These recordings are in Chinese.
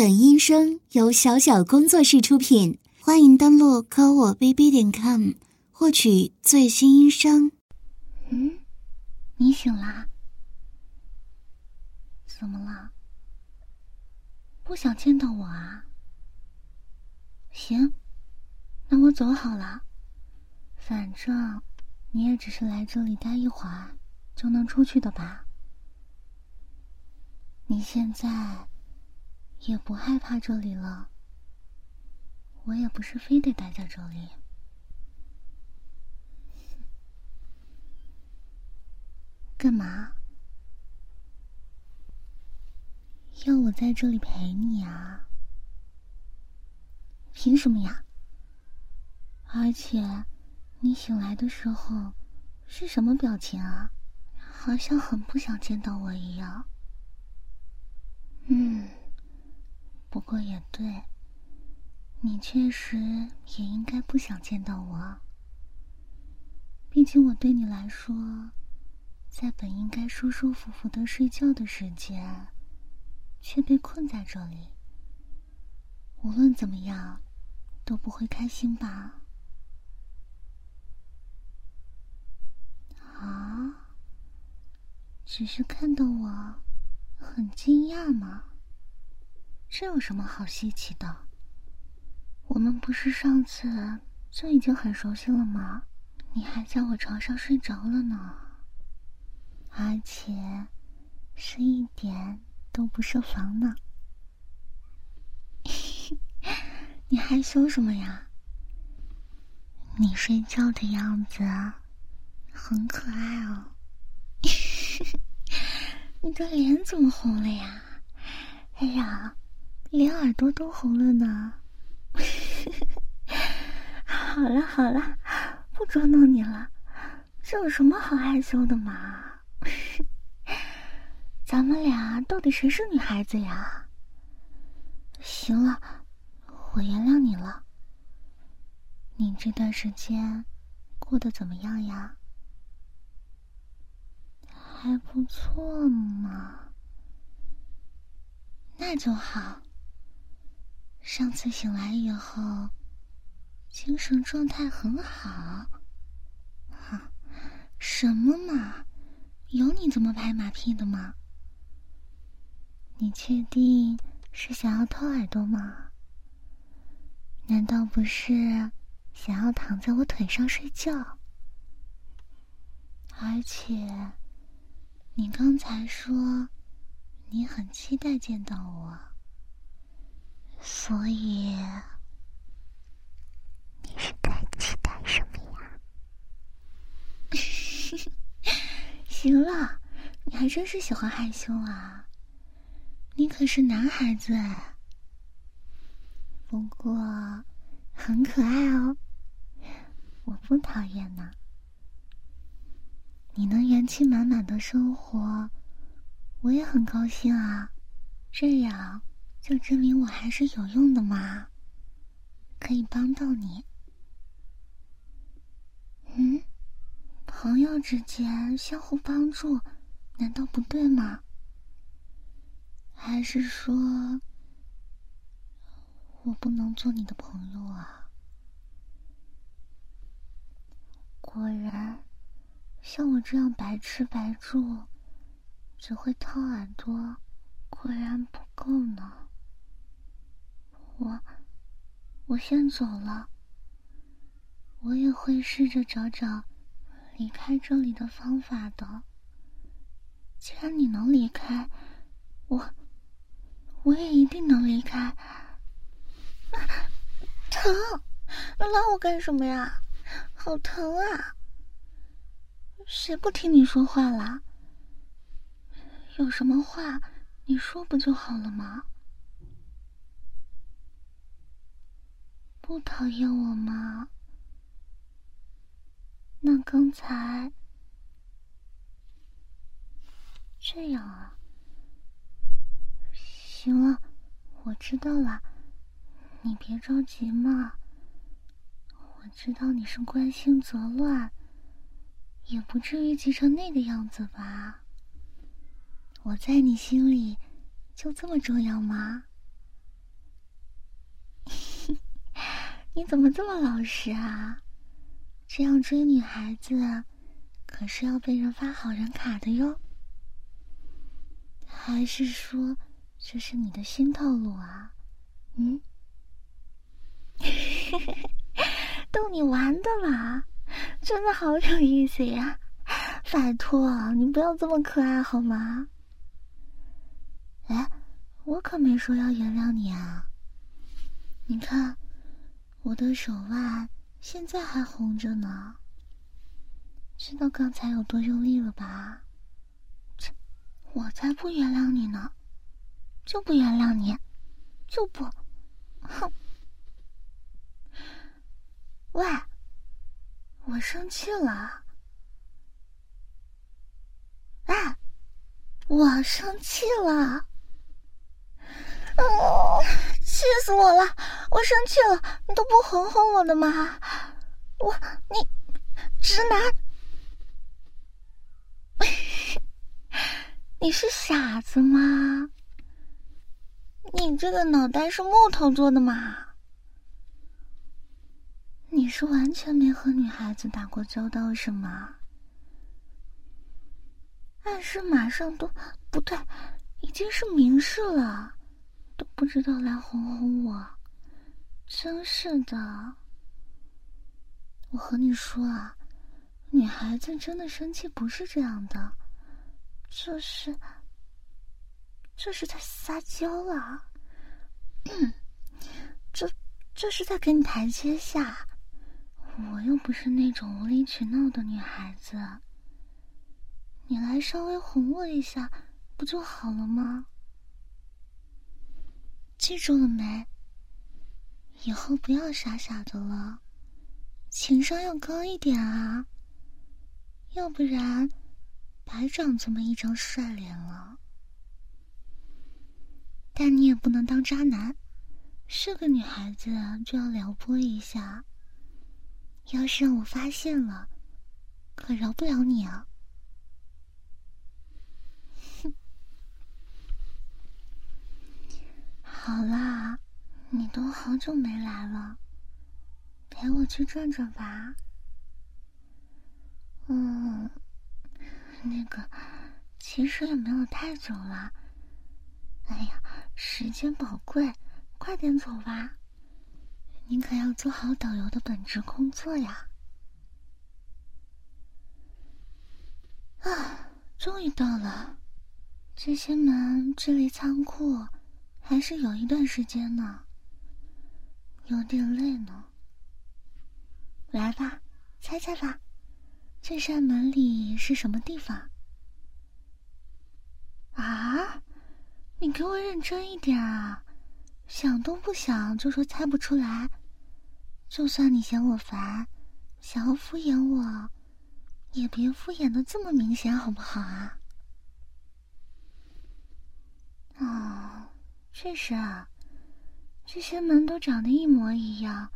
本音声由小小工作室出品，欢迎登录科我 bb 点 com 获取最新音声。嗯，你醒啦？怎么了？不想见到我啊？行，那我走好了。反正你也只是来这里待一会儿，就能出去的吧？你现在也不害怕这里了？我也不是非得待在这里。干嘛？要我在这里陪你啊？凭什么呀？而且，你醒来的时候是什么表情啊？好像很不想见到我一样。嗯，不过也对，你确实也应该不想见到我。毕竟我对你来说，在本应该舒舒服服的睡觉的时间，却被困在这里。无论怎么样，都不会开心吧？啊，只是看到我。很惊讶吗？这有什么好稀奇的？我们不是上次就已经很熟悉了吗？你还在我床上睡着了呢，而且是一点都不设防呢。你害羞什么呀？你睡觉的样子很可爱哦。你的脸怎么红了呀？哎呀，连耳朵都红了呢！好了好了，不捉弄你了，这有什么好害羞的嘛？咱们俩到底谁是女孩子呀？行了，我原谅你了。你这段时间过得怎么样呀？还不错嘛，那就好。上次醒来以后，精神状态很好。哈，什么嘛，有你这么拍马屁的吗？你确定是想要偷耳朵吗？难道不是想要躺在我腿上睡觉？而且。你刚才说你很期待见到我，所以你是在期待什么呀？行了，你还真是喜欢害羞啊！你可是男孩子，不过很可爱哦，我不讨厌呢。你能元气满满的生活，我也很高兴啊！这样就证明我还是有用的嘛，可以帮到你。嗯，朋友之间相互帮助，难道不对吗？还是说我不能做你的朋友啊？果然。像我这样白吃白住，只会掏耳朵，果然不够呢。我，我先走了。我也会试着找找离开这里的方法的。既然你能离开，我，我也一定能离开。疼！你拉我干什么呀？好疼啊！谁不听你说话啦？有什么话你说不就好了吗？不讨厌我吗？那刚才这样啊？行了，我知道了，你别着急嘛。我知道你是关心则乱。也不至于急成那个样子吧？我在你心里就这么重要吗？你怎么这么老实啊？这样追女孩子，可是要被人发好人卡的哟。还是说这是你的新套路啊？嗯，逗你玩的啦，真的好有意思呀！拜托，你不要这么可爱好吗？哎，我可没说要原谅你啊！你看，我的手腕现在还红着呢，知道刚才有多用力了吧？切，我才不原谅你呢，就不原谅你，就不，哼！喂，我生气了。哎，我生气了！气死我了！我生气了，你都不哄哄我的吗？我，你，直男，你是傻子吗？你这个脑袋是木头做的吗？你是完全没和女孩子打过交道是吗？暗示马上都不对，已经是明示了，都不知道来哄哄我，真是的。我和你说啊，女孩子真的生气不是这样的，这是这是在撒娇啊，这这是在给你台阶下。我又不是那种无理取闹的女孩子。你来稍微哄我一下，不就好了吗？记住了没？以后不要傻傻的了，情商要高一点啊！要不然，白长这么一张帅脸了。但你也不能当渣男，是个女孩子就要撩拨一下。要是让我发现了，可饶不了你啊！好啦，你都好久没来了，陪我去转转吧。嗯，那个，其实也没有太久了。哎呀，时间宝贵，快点走吧。你可要做好导游的本职工作呀。啊，终于到了，这些门距离仓库。还是有一段时间呢，有点累呢。来吧，猜猜吧，这扇门里是什么地方？啊，你给我认真一点啊！想都不想就说猜不出来，就算你嫌我烦，想要敷衍我，也别敷衍的这么明显好不好啊？啊。确实啊，这些门都长得一模一样，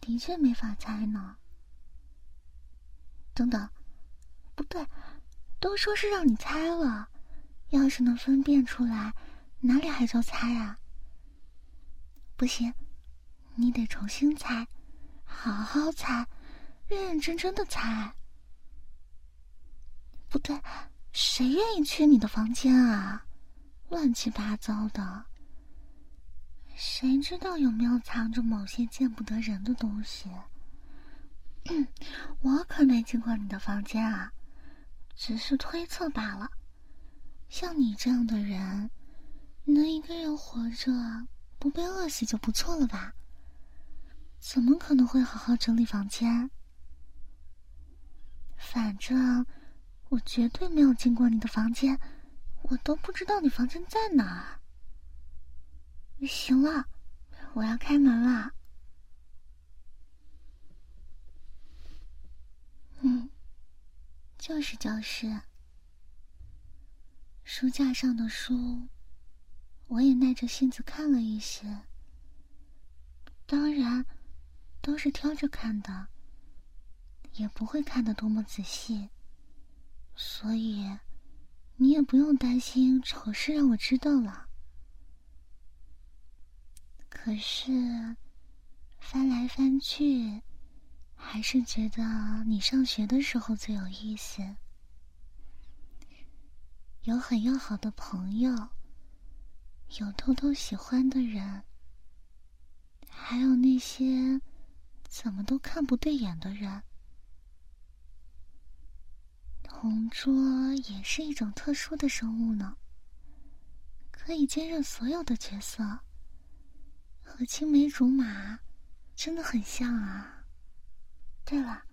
的确没法猜呢。等等，不对，都说是让你猜了，要是能分辨出来，哪里还叫猜啊？不行，你得重新猜，好好猜，认认真真的猜。不对，谁愿意去你的房间啊？乱七八糟的，谁知道有没有藏着某些见不得人的东西？我可没进过你的房间啊，只是推测罢了。像你这样的人，能一个人活着不被饿死就不错了吧？怎么可能会好好整理房间？反正我绝对没有进过你的房间。我都不知道你房间在哪儿。行了，我要开门了。嗯，就是教室。书架上的书，我也耐着性子看了一些。当然，都是挑着看的，也不会看的多么仔细，所以。你也不用担心丑事让我知道了。可是，翻来翻去，还是觉得你上学的时候最有意思。有很要好的朋友，有偷偷喜欢的人，还有那些怎么都看不对眼的人。同桌也是一种特殊的生物呢，可以兼任所有的角色，和青梅竹马真的很像啊。对了，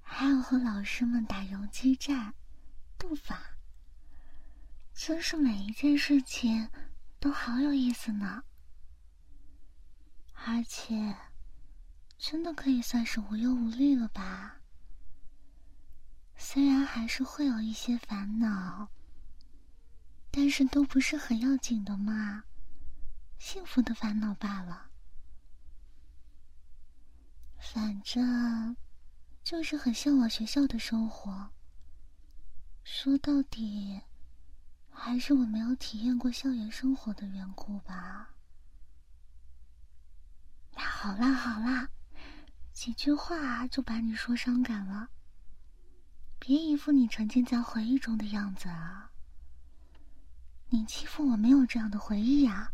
还有和老师们打游击战、斗法。真是每一件事情都好有意思呢，而且真的可以算是无忧无虑了吧？虽然还是会有一些烦恼，但是都不是很要紧的嘛，幸福的烦恼罢了。反正就是很向往学校的生活。说到底。还是我没有体验过校园生活的缘故吧。好啦好啦，几句话就把你说伤感了。别一副你沉浸在回忆中的样子啊！你欺负我没有这样的回忆呀？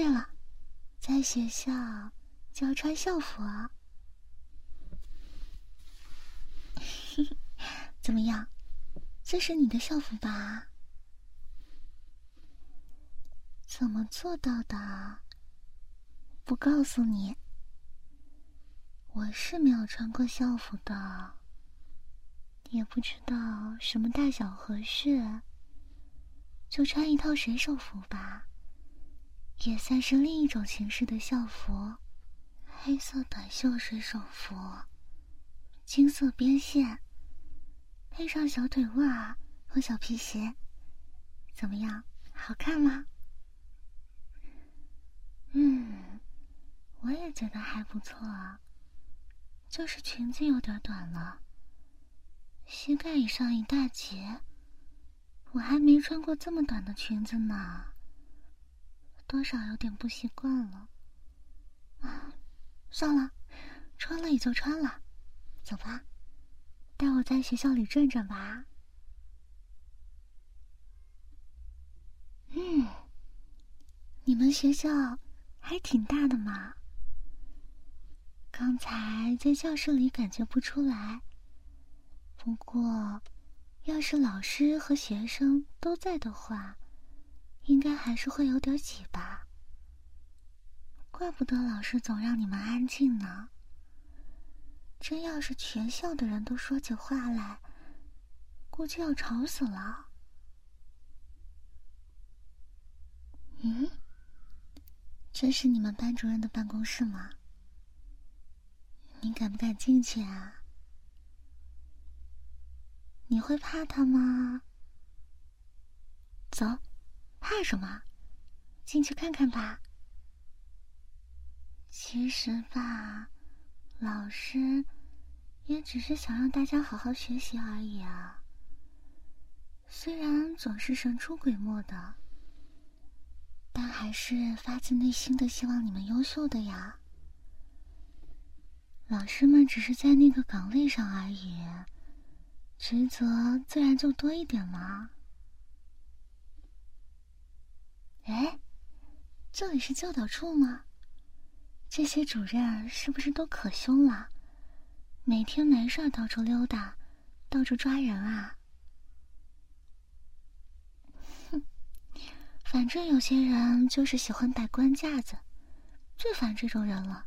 对了，在学校就要穿校服啊。怎么样？这是你的校服吧？怎么做到的？不告诉你。我是没有穿过校服的，也不知道什么大小合适，就穿一套水手服吧，也算是另一种形式的校服。黑色短袖水手服，金色边线。配上小腿袜和小皮鞋，怎么样？好看吗？嗯，我也觉得还不错，就是裙子有点短了，膝盖以上一大截。我还没穿过这么短的裙子呢，多少有点不习惯了。啊，算了，穿了也就穿了，走吧。带我在学校里转转吧。嗯，你们学校还挺大的嘛。刚才在教室里感觉不出来，不过要是老师和学生都在的话，应该还是会有点挤吧。怪不得老师总让你们安静呢。真要是全校的人都说起话来，估计要吵死了。嗯，这是你们班主任的办公室吗？你敢不敢进去啊？你会怕他吗？走，怕什么？进去看看吧。其实吧。老师也只是想让大家好好学习而已啊。虽然总是神出鬼没的，但还是发自内心的希望你们优秀的呀。老师们只是在那个岗位上而已，职责自然就多一点嘛。哎，这里是教导处吗？这些主任是不是都可凶了？每天没事到处溜达，到处抓人啊！哼，反正有些人就是喜欢摆官架子，最烦这种人了，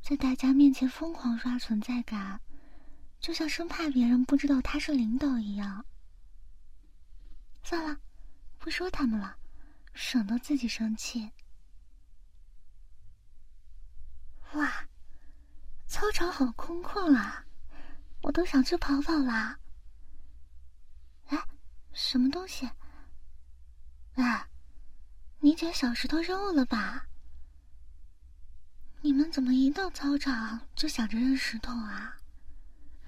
在大家面前疯狂刷存在感，就像生怕别人不知道他是领导一样。算了，不说他们了，省得自己生气。哇，操场好空旷啊，我都想去跑跑啦。哎，什么东西？哎，你捡小石头扔我了吧？你们怎么一到操场就想着扔石头啊？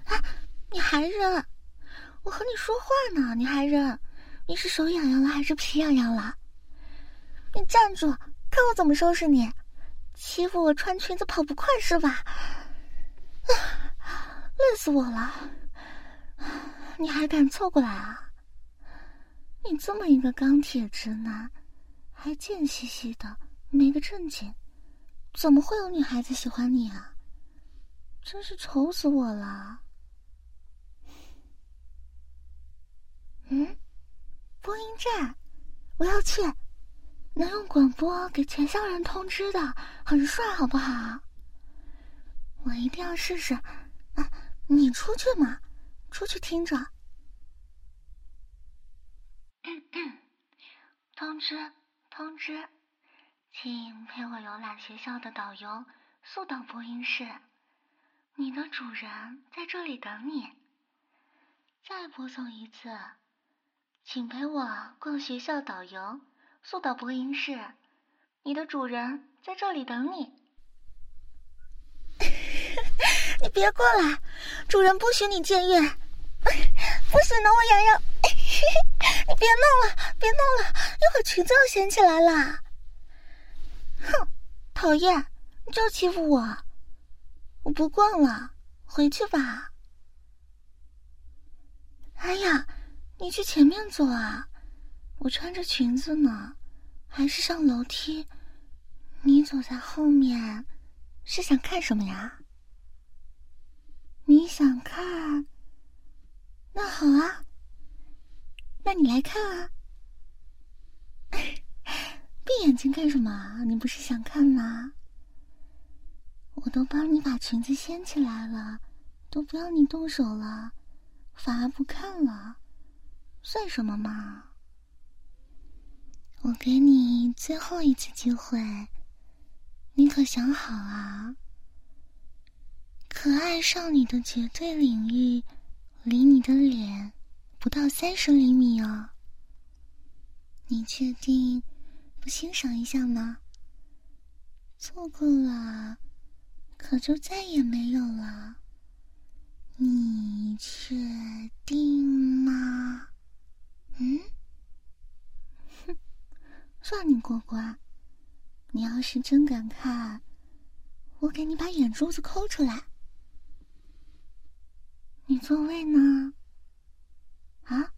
啊，你还扔？我和你说话呢，你还扔？你是手痒痒了还是皮痒痒了？你站住！看我怎么收拾你！欺负我穿裙子跑不快是吧？累死我了！你还敢凑过来啊？你这么一个钢铁直男，还贱兮兮的，没个正经，怎么会有女孩子喜欢你啊？真是愁死我了！嗯，播音站，我要去。能用广播给全校人通知的，很帅，好不好？我一定要试试。啊，你出去嘛，出去听着。通知，通知，请陪我浏览学校的导游速导播音室。你的主人在这里等你。再播送一次，请陪我逛学校导游。速到播音室，你的主人在这里等你。你别过来，主人不许你僭越，不许挠我痒痒。你别弄了，别弄了，一会裙子要掀起来了。哼，讨厌，你就欺负我，我不逛了，回去吧。哎呀，你去前面坐啊。我穿着裙子呢，还是上楼梯？你走在后面，是想看什么呀？你想看？那好啊，那你来看啊！闭眼睛干什么？你不是想看吗？我都帮你把裙子掀起来了，都不要你动手了，反而不看了，算什么嘛？我给你最后一次机会，你可想好啊？可爱少女的绝对领域，离你的脸不到三十厘米哦。你确定不欣赏一下吗？错过了，可就再也没有了。你确定吗？嗯？算你过关，你要是真敢看，我给你把眼珠子抠出来。你座位呢？啊？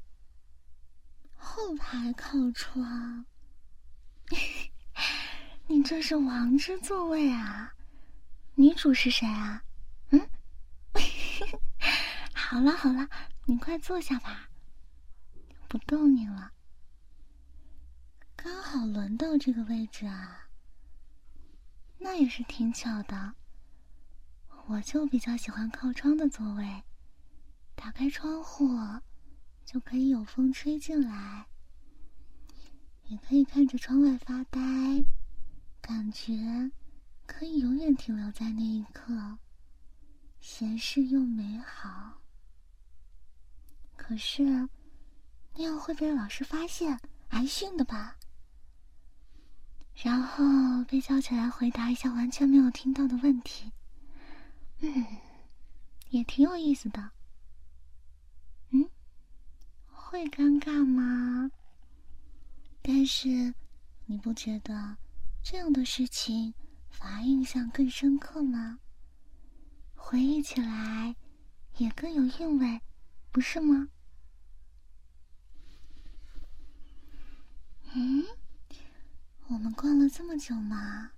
后排靠窗。你这是王之座位啊？女主是谁啊？嗯？好了好了，你快坐下吧，不逗你了。刚好轮到这个位置啊，那也是挺巧的。我就比较喜欢靠窗的座位，打开窗户就可以有风吹进来，也可以看着窗外发呆，感觉可以永远停留在那一刻，闲适又美好。可是那样会被老师发现挨训的吧？然后被叫起来回答一下完全没有听到的问题，嗯，也挺有意思的。嗯，会尴尬吗？但是你不觉得这样的事情反而印象更深刻吗？回忆起来也更有韵味，不是吗？嗯。我们逛了这么久吗？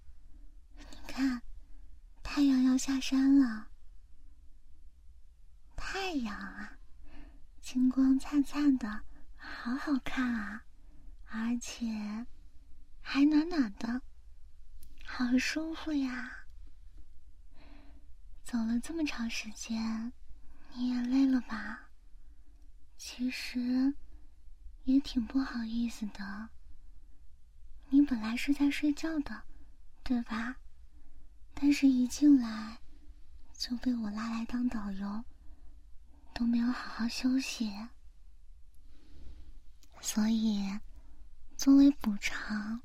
你看，太阳要下山了。太阳啊，金光灿灿的，好好看啊！而且还暖暖的，好舒服呀。走了这么长时间，你也累了吧？其实也挺不好意思的。你本来是在睡觉的，对吧？但是一进来就被我拉来当导游，都没有好好休息，所以作为补偿，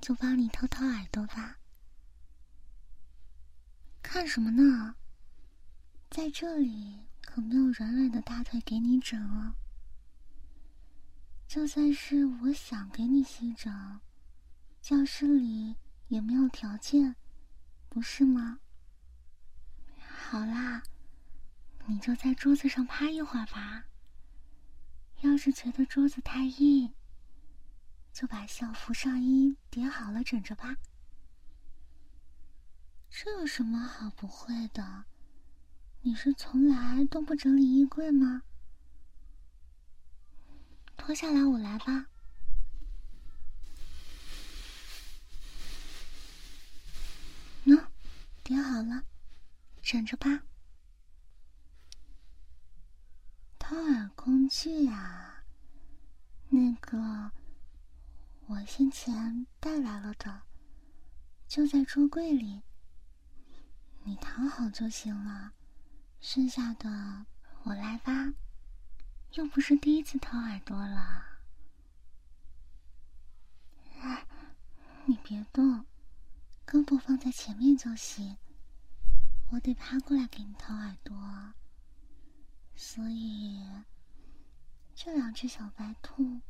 就帮你掏掏耳朵吧。看什么呢？在这里可没有软软的大腿给你整哦。就算是我想给你吸整，教室里也没有条件，不是吗？好啦，你就在桌子上趴一会儿吧。要是觉得桌子太硬，就把校服上衣叠好了枕着吧。这有什么好不会的？你是从来都不整理衣柜吗？脱下来，我来吧。叠好了，枕着吧。掏耳工具啊，那个我先前带来了的，就在桌柜里。你躺好就行了，剩下的我来吧。又不是第一次掏耳朵了。哎，你别动，胳膊放在前面就行。我得趴过来给你掏耳朵。所以，这两只小白兔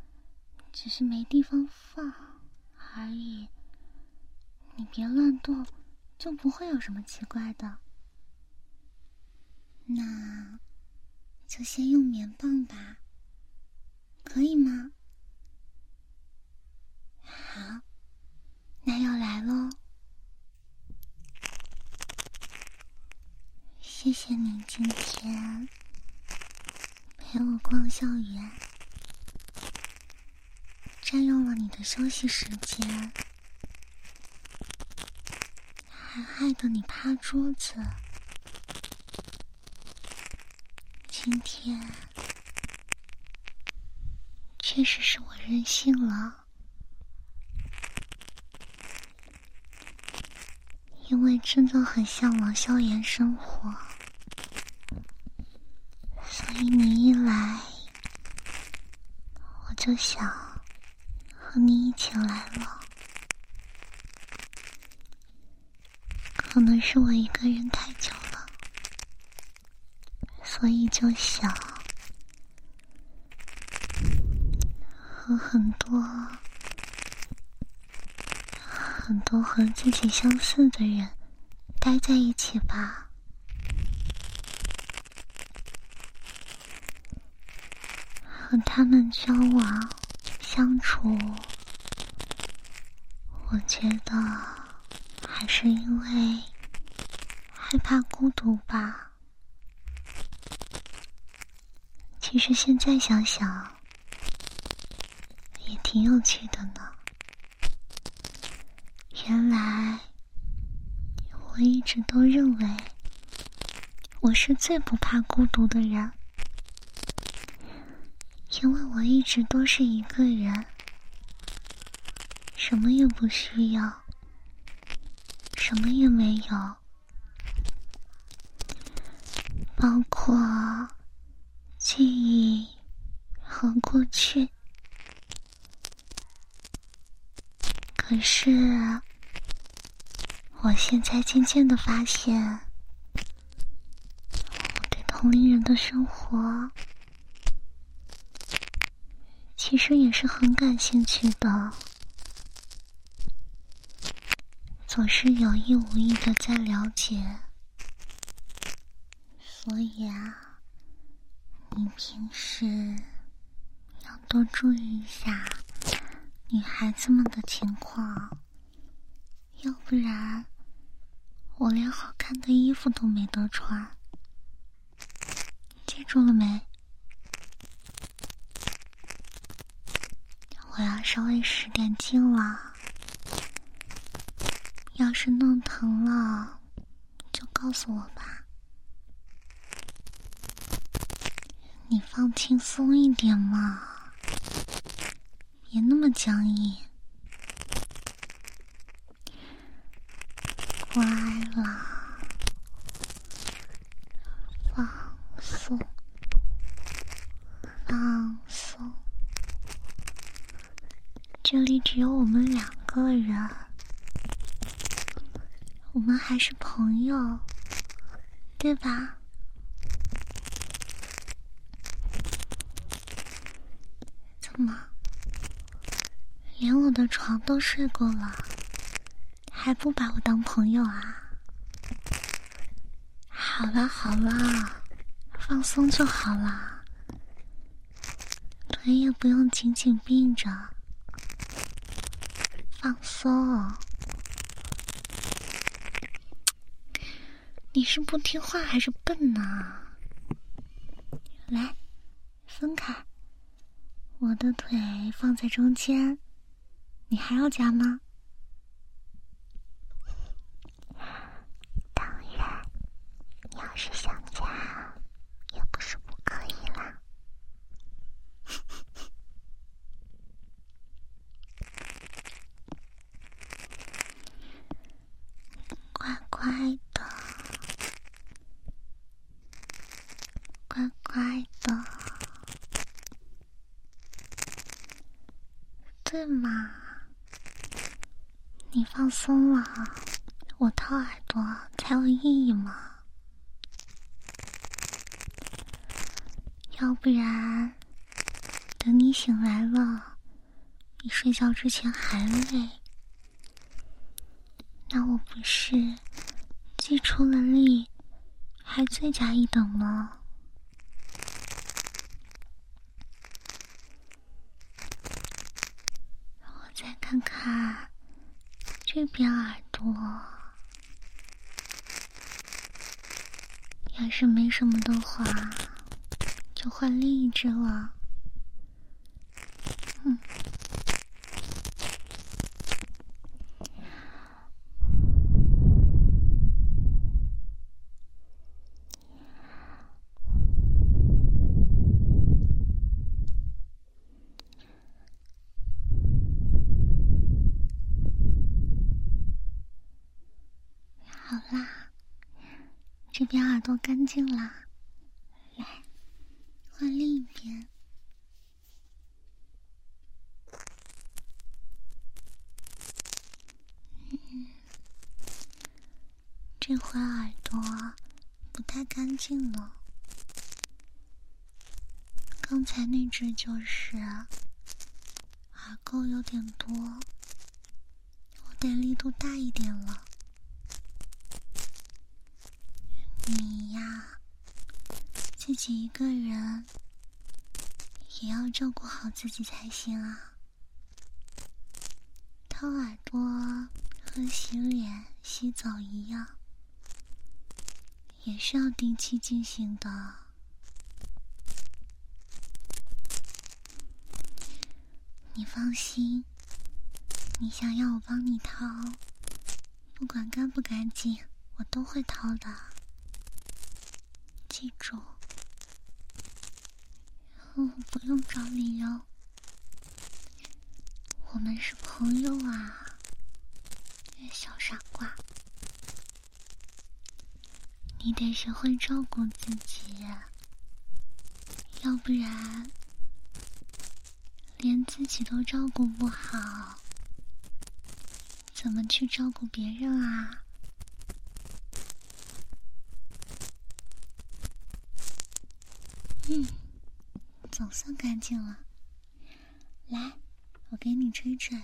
只是没地方放而已。你别乱动，就不会有什么奇怪的。那就先用棉棒吧，可以吗？好，那要来喽。谢谢你今天。陪我逛校园，占用了你的休息时间，还害得你趴桌子。今天确实是我任性了，因为真的很向往校园生活。所以你一来，我就想和你一起来了。可能是我一个人太久了，所以就想和很多很多和自己相似的人待在一起吧。和他们交往相处，我觉得还是因为害怕孤独吧。其实现在想想，也挺有趣的呢。原来我一直都认为我是最不怕孤独的人。因为我一直都是一个人，什么也不需要，什么也没有，包括记忆和过去。可是，我现在渐渐的发现，我对同龄人的生活。其实也是很感兴趣的，总是有意无意的在了解，所以啊，你平时要多注意一下女孩子们的情况，要不然我连好看的衣服都没得穿，记住了没？我要稍微使点劲了，要是弄疼了，就告诉我吧。你放轻松一点嘛，别那么僵硬。乖啦，放松，放松。这里只有我们两个人，我们还是朋友，对吧？怎么？连我的床都睡过了，还不把我当朋友啊？好了好了，放松就好了，腿也不用紧紧并着，放松。你是不听话还是笨呢？来，分开，我的腿放在中间，你还要夹吗？当然，你要是想夹，也不是不可以啦。乖乖的，乖乖的，是吗？你放松了，我掏耳朵才有意义嘛。要不然，等你醒来了，比睡觉之前还累，那我不是既出了力，还罪加一等吗？我再看看这边耳朵，要是没什么的话。就换另一只了。嗯，好啦，都干净啦。换另一边，这回耳朵不太干净了。刚才那只就是耳垢有点多，我得力度大一点了。你呀。自己一个人也要照顾好自己才行啊！掏耳朵和洗脸、洗澡一样，也是要定期进行的。你放心，你想要我帮你掏，不管干不干净，我都会掏的。记住。不用找理由，我们是朋友啊，小傻瓜，你得学会照顾自己，要不然连自己都照顾不好，怎么去照顾别人啊？嗯。总算干净了，来，我给你吹吹。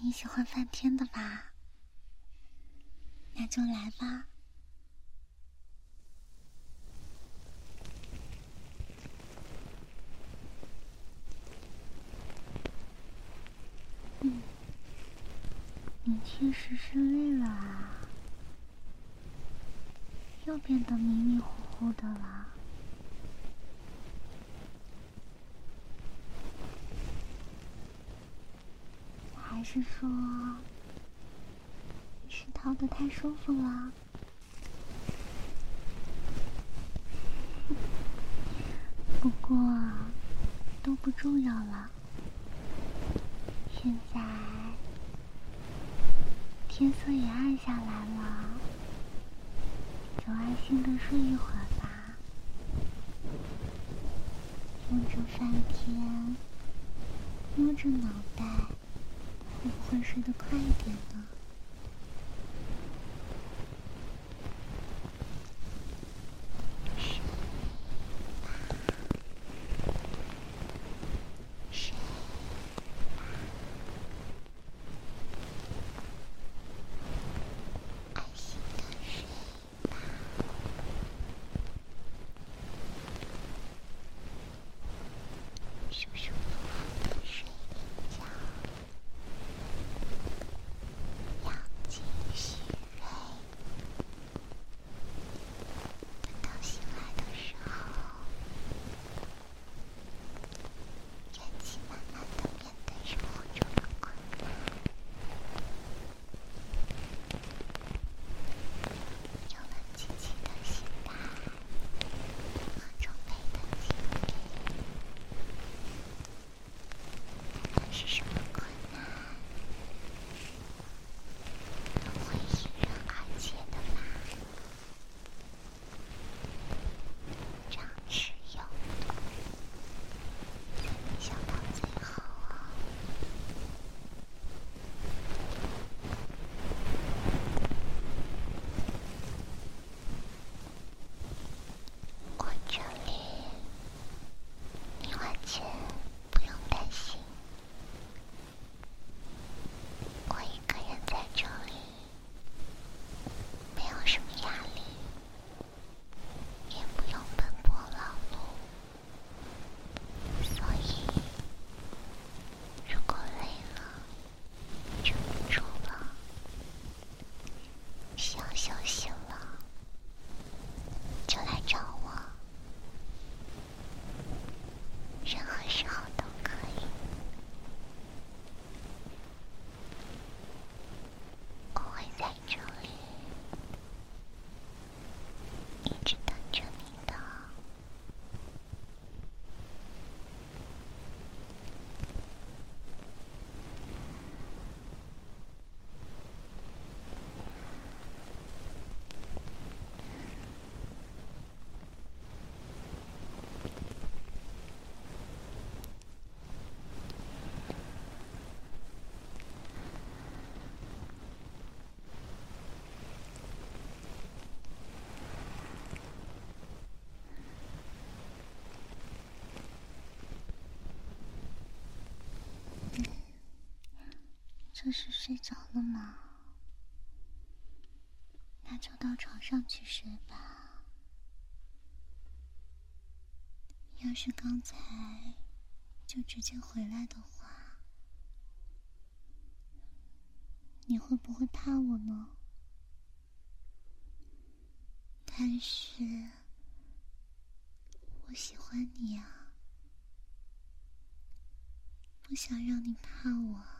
你喜欢翻天的吧？那就来吧。嗯，你确实是累了啊，又变得迷迷糊糊的了，还是说？是掏的太舒服了，不过都不重要了。现在天色也暗下来了，就安心的睡一会儿吧。着翻天，摸着脑袋，会不会睡得快一点呢？这是睡着了吗？那就到床上去睡吧。要是刚才就直接回来的话，你会不会怕我呢？但是，我喜欢你啊，不想让你怕我。